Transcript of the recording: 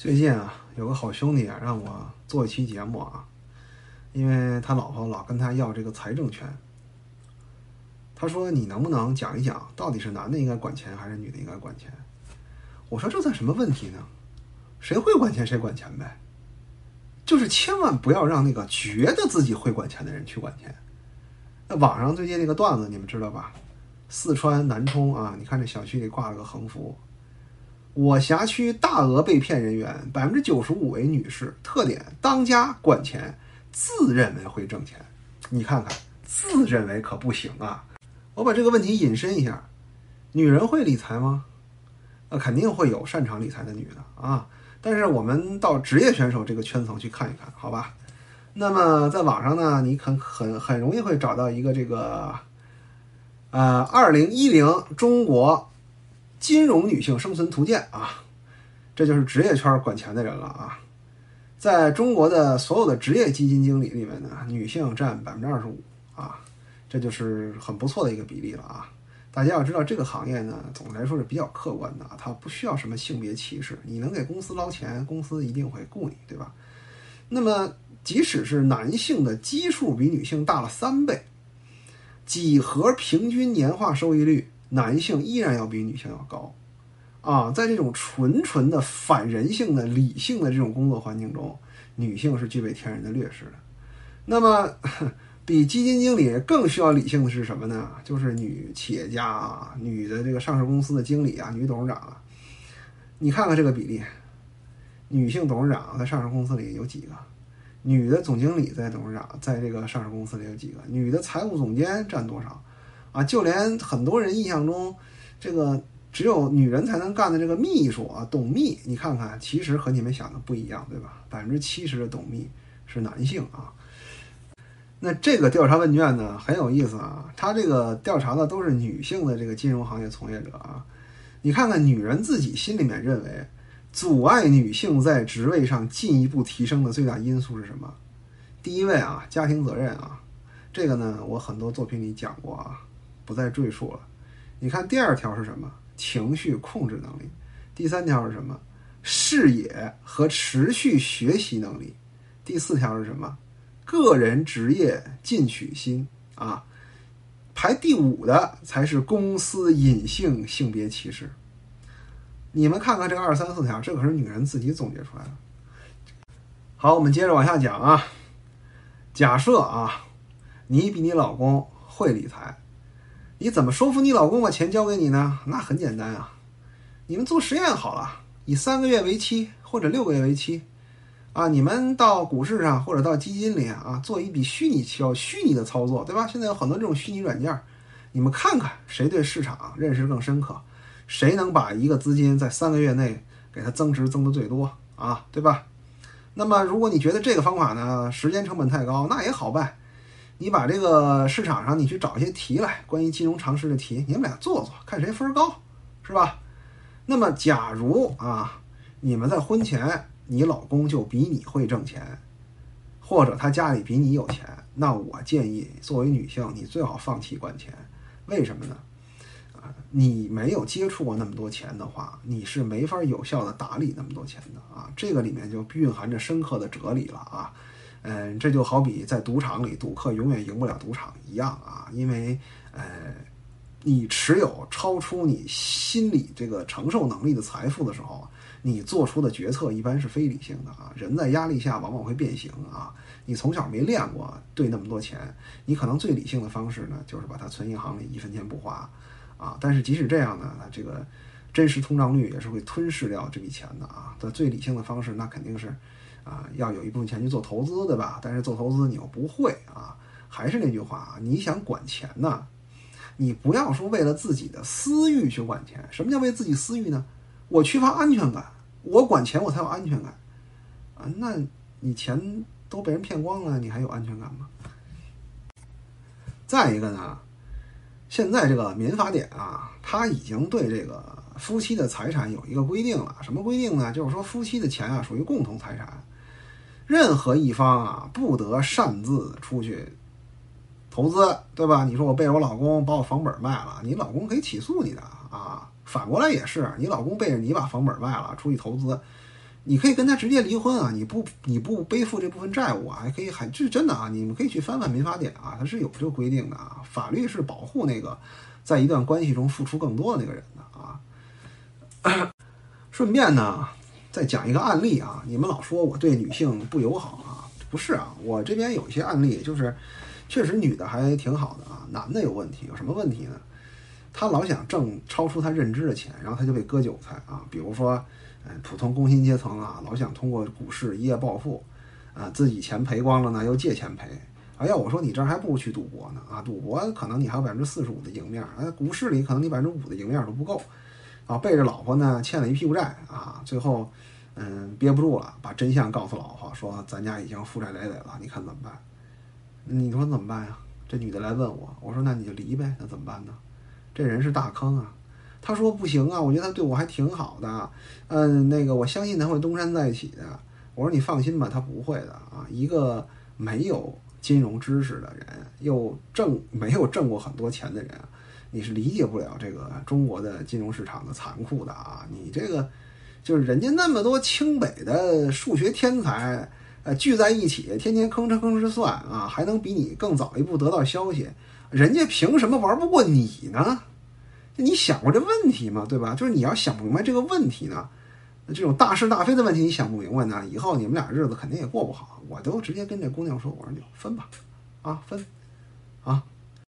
最近啊，有个好兄弟啊，让我做一期节目啊，因为他老婆老跟他要这个财政权。他说：“你能不能讲一讲，到底是男的应该管钱，还是女的应该管钱？”我说：“这算什么问题呢？谁会管钱谁管钱呗，就是千万不要让那个觉得自己会管钱的人去管钱。”那网上最近那个段子你们知道吧？四川南充啊，你看这小区里挂了个横幅。我辖区大额被骗人员，百分之九十五为女士。特点：当家管钱，自认为会挣钱。你看看，自认为可不行啊！我把这个问题引申一下：女人会理财吗？那肯定会有擅长理财的女的啊。但是我们到职业选手这个圈层去看一看，好吧？那么在网上呢，你很很很容易会找到一个这个，呃，二零一零中国。金融女性生存图鉴啊，这就是职业圈管钱的人了啊。在中国的所有的职业基金经理里面呢，女性占百分之二十五啊，这就是很不错的一个比例了啊。大家要知道，这个行业呢，总的来说是比较客观的，它不需要什么性别歧视。你能给公司捞钱，公司一定会雇你，对吧？那么，即使是男性的基数比女性大了三倍，几何平均年化收益率。男性依然要比女性要高，啊，在这种纯纯的反人性的理性的这种工作环境中，女性是具备天然的劣势的。那么，比基金经理更需要理性的是什么呢？就是女企业家啊，女的这个上市公司的经理啊，女董事长啊。你看看这个比例，女性董事长在上市公司里有几个？女的总经理在董事长在这个上市公司里有几个？女的财务总监占多少？啊，就连很多人印象中，这个只有女人才能干的这个秘书啊，董秘，你看看，其实和你们想的不一样，对吧？百分之七十的董秘是男性啊。那这个调查问卷呢很有意思啊，他这个调查的都是女性的这个金融行业从业者啊。你看看女人自己心里面认为，阻碍女性在职位上进一步提升的最大因素是什么？第一位啊，家庭责任啊，这个呢，我很多作品里讲过啊。不再赘述了。你看第二条是什么？情绪控制能力。第三条是什么？视野和持续学习能力。第四条是什么？个人职业进取心啊。排第五的才是公司隐性性别歧视。你们看看这二三四条，这可是女人自己总结出来的。好，我们接着往下讲啊。假设啊，你比你老公会理财。你怎么说服你老公把钱交给你呢？那很简单啊，你们做实验好了，以三个月为期或者六个月为期，啊，你们到股市上或者到基金里啊，做一笔虚拟交虚拟的操作，对吧？现在有很多这种虚拟软件，你们看看谁对市场认识更深刻，谁能把一个资金在三个月内给它增值增的最多啊，对吧？那么如果你觉得这个方法呢，时间成本太高，那也好办。你把这个市场上，你去找一些题来，关于金融常识的题，你们俩做做，看谁分高，是吧？那么，假如啊，你们在婚前，你老公就比你会挣钱，或者他家里比你有钱，那我建议，作为女性，你最好放弃管钱。为什么呢？啊，你没有接触过那么多钱的话，你是没法有效的打理那么多钱的啊。这个里面就蕴含着深刻的哲理了啊。嗯，这就好比在赌场里赌客永远赢不了赌场一样啊，因为呃，你持有超出你心理这个承受能力的财富的时候，你做出的决策一般是非理性的啊。人在压力下往往会变形啊。你从小没练过兑那么多钱，你可能最理性的方式呢，就是把它存银行里一分钱不花啊。但是即使这样呢，这个真实通胀率也是会吞噬掉这笔钱的啊。但最理性的方式，那肯定是。啊，要有一部分钱去做投资，对吧？但是做投资你又不会啊，还是那句话啊，你想管钱呢，你不要说为了自己的私欲去管钱。什么叫为自己私欲呢？我缺乏安全感，我管钱我才有安全感啊。那你钱都被人骗光了，你还有安全感吗？再一个呢，现在这个民法典啊，它已经对这个夫妻的财产有一个规定了。什么规定呢？就是说夫妻的钱啊，属于共同财产。任何一方啊，不得擅自出去投资，对吧？你说我背着我老公把我房本卖了，你老公可以起诉你的啊。反过来也是，你老公背着你把房本卖了出去投资，你可以跟他直接离婚啊，你不你不背负这部分债务啊，还可以还这是真的啊，你们可以去翻翻民法典啊，它是有这个规定的啊，法律是保护那个在一段关系中付出更多的那个人的。顺便呢，再讲一个案例啊，你们老说我对女性不友好啊，不是啊，我这边有一些案例，就是确实女的还挺好的啊，男的有问题，有什么问题呢？他老想挣超出他认知的钱，然后他就被割韭菜啊。比如说，呃，普通工薪阶层啊，老想通过股市一夜暴富，啊，自己钱赔光了呢，又借钱赔。哎呀，我说你这还不如去赌博呢啊！赌博可能你还有百分之四十五的赢面，哎，股市里可能你百分之五的赢面都不够，啊，背着老婆呢欠了一屁股债啊，最后，嗯，憋不住了，把真相告诉老婆，说咱家已经负债累累了，你看怎么办？你说怎么办呀？这女的来问我，我说那你就离呗，那怎么办呢？这人是大坑啊！他说不行啊，我觉得他对我还挺好的，嗯，那个我相信他会东山再起的。我说你放心吧，他不会的啊。一个没有金融知识的人，又挣没有挣过很多钱的人，你是理解不了这个中国的金融市场的残酷的啊！你这个就是人家那么多清北的数学天才，呃，聚在一起，天天吭哧吭哧算啊，还能比你更早一步得到消息。人家凭什么玩不过你呢？你想过这问题吗？对吧？就是你要想不明白这个问题呢，这种大是大非的问题你想不明白呢，以后你们俩日子肯定也过不好。我都直接跟这姑娘说：“我说你分吧，啊分，啊